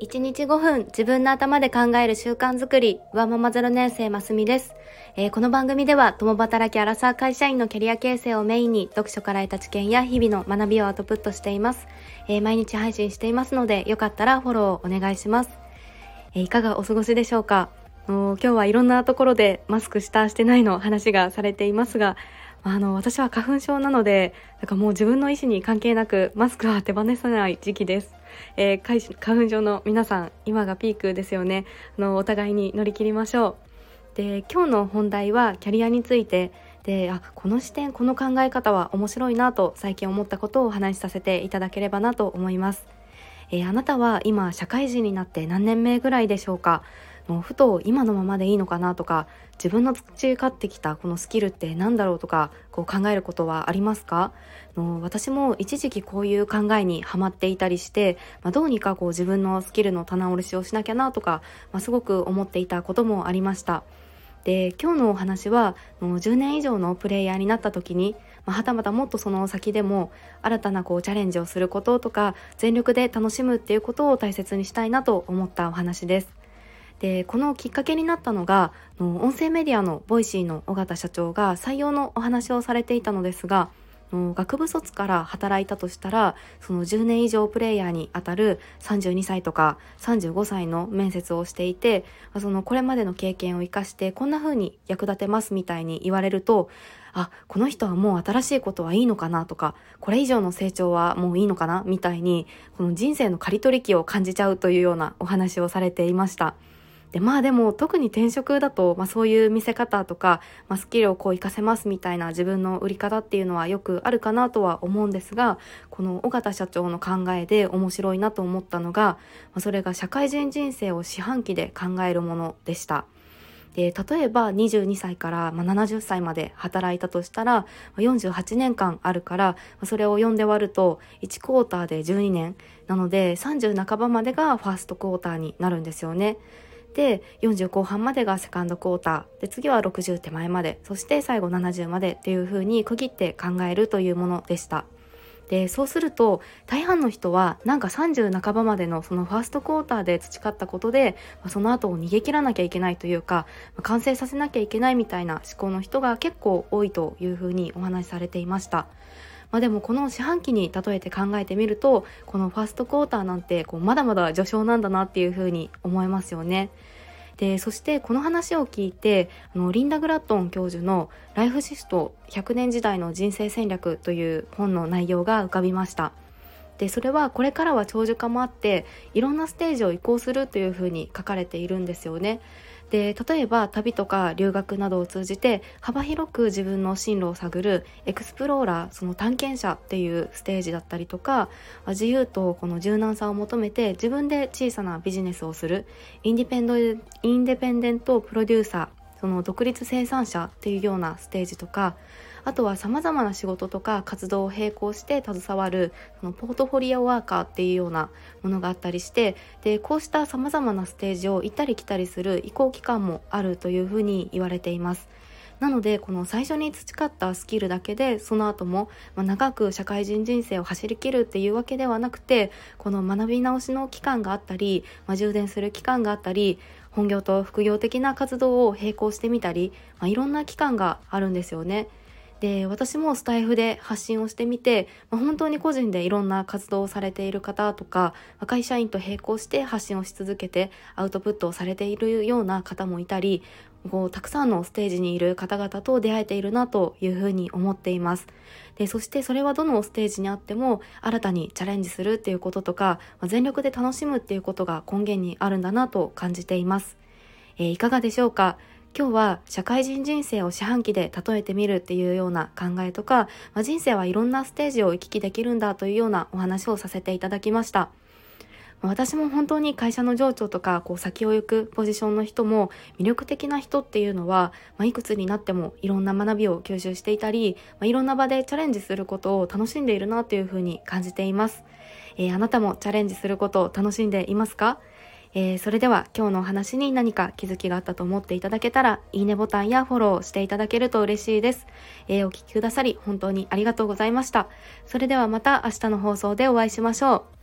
1日5分自分の頭で考える習慣づくり、ワママ0年生ますみです、えー、この番組では共働きアラサー会社員のキャリア形成をメインに読書から得た知見や日々の学びをアウトプットしています。えー、毎日配信していますのでよかったらフォローお願いします。えー、いかがお過ごしでしょうか？今日はいろんなところでマスクしたしてないの話がされていますが、あの、私は花粉症なので、なんかもう自分の意思に関係なくマスクは手放さない時期です。えー、花粉症の皆さん、今がピークですよね。あの、お互いに乗り切りましょう。で、今日の本題はキャリアについて、で、あ、この視点、この考え方は面白いなと最近思ったことをお話しさせていただければなと思います。えー、あなたは今社会人になって何年目ぐらいでしょうか？もうふと今のままでいいのかなとか自分の培ってきたこのスキルって何だろうとかこう考えることはありますか？の私も一時期こういう考えにはまっていたりして、まあ、どうにかこう自分のスキルの棚卸しをしなきゃなとか、まあ、すごく思っていたこともありました。で今日のお話はもう10年以上のプレイヤーになった時に、まあ、はたまたもっとその先でも新たなこうチャレンジをすることとか全力で楽しむっていうことを大切にしたいなと思ったお話です。でこのきっかけになったのが音声メディアの Voicyの緒方社長が採用のお話をされていたのですが学部卒から働いたとしたらその10年以上プレイヤーにあたる32歳とか35歳の面接をしていてそのこれまでの経験を生かしてこんな風に役立てますみたいに言われるとあこの人はもう新しいことはいいのかなとかこれ以上の成長はもういいのかなみたいにこの人生の刈り取り機を感じちゃうというようなお話をされていました。でまあでも特に転職だと、まあ、そういう見せ方とか、まあ、スキルをこう活かせますみたいな自分の売り方っていうのはよくあるかなとは思うんですがこの尾形社長の考えで面白いなと思ったのが、まあ、それが社会人人生を四半期で考えるものでした。で例えば22歳から70歳まで働いたとしたら48年間あるからそれを読んで割ると1クォーターで12年なので30半ばまでがファーストクォーターになるんですよね。で40後半までがセカンドクォーターで次は60手前までそして最後70までっていう風に区切って考えるというものでした。でそうすると大半の人はなんか30半ばまでのそのファーストクォーターで培ったことで、その後を逃げ切らなきゃいけないというか、完成させなきゃいけないみたいな思考の人が結構多いというふうにお話しされていました。まあ、でもこの四半期に例えて考えてみるとこのファーストクォーターなんてこうまだまだ序章なんだなっていうふうに思いますよね。でそしてこの話を聞いてあのリンダ・グラットン教授の「ライフシスト100年時代の人生戦略」という本の内容が浮かびました。でそれはこれからは長寿化もあっていろんなステージを移行するというふうに書かれているんですよね。で例えば旅とか留学などを通じて幅広く自分の進路を探るエクスプローラーその探検者っていうステージだったりとか自由とこの柔軟さを求めて自分で小さなビジネスをするインディペンドインデペンデントプロデューサーその独立生産者っていうようなステージとかあとはさまざまな仕事とか活動を並行して携わるそのポートフォリオワーカーっていうようなものがあったりしてでこうしたさまざまなステージを行ったり来たりする移行期間もあるというふうに言われています。なのでこの最初に培ったスキルだけでその後も、長く社会人人生を走りきるっていうわけではなくてこの学び直しの期間があったり、まあ、充電する期間があったり本業と副業的な活動を並行してみたり、まあ、いろんな期間があるんですよね。で私もスタイフで発信をしてみて、まあ、本当に個人でいろんな活動をされている方とか会社員と並行して発信をし続けてアウトプットをされているような方もいたりこうたくさんのステージにいる方々と出会えているなというふうに思っています。でそしてそれはどのステージにあっても新たにチャレンジするっていうこととか、まあ、全力で楽しむっていうことが根源にあるんだなと感じています。えー、いかがでしょうか？今日は社会人人生を四半期で例えてみるっていうような考えとか、まあ、人生はいろんなステージを行き来できるんだというようなお話をさせていただきました。私も本当に会社の情緒とかこう先を行くポジションの人も魅力的な人っていうのは、まあ、いくつになってもいろんな学びを吸収していたり、まあ、いろんな場でチャレンジすることを楽しんでいるなというふうに感じています、えー、あなたもチャレンジすることを楽しんでいますか？えー、それでは今日のお話に何か気づきがあったと思っていただけたら、いいねボタンやフォローしていただけると嬉しいです。えー、お聴きくださり本当にありがとうございました。それではまた明日の放送でお会いしましょう。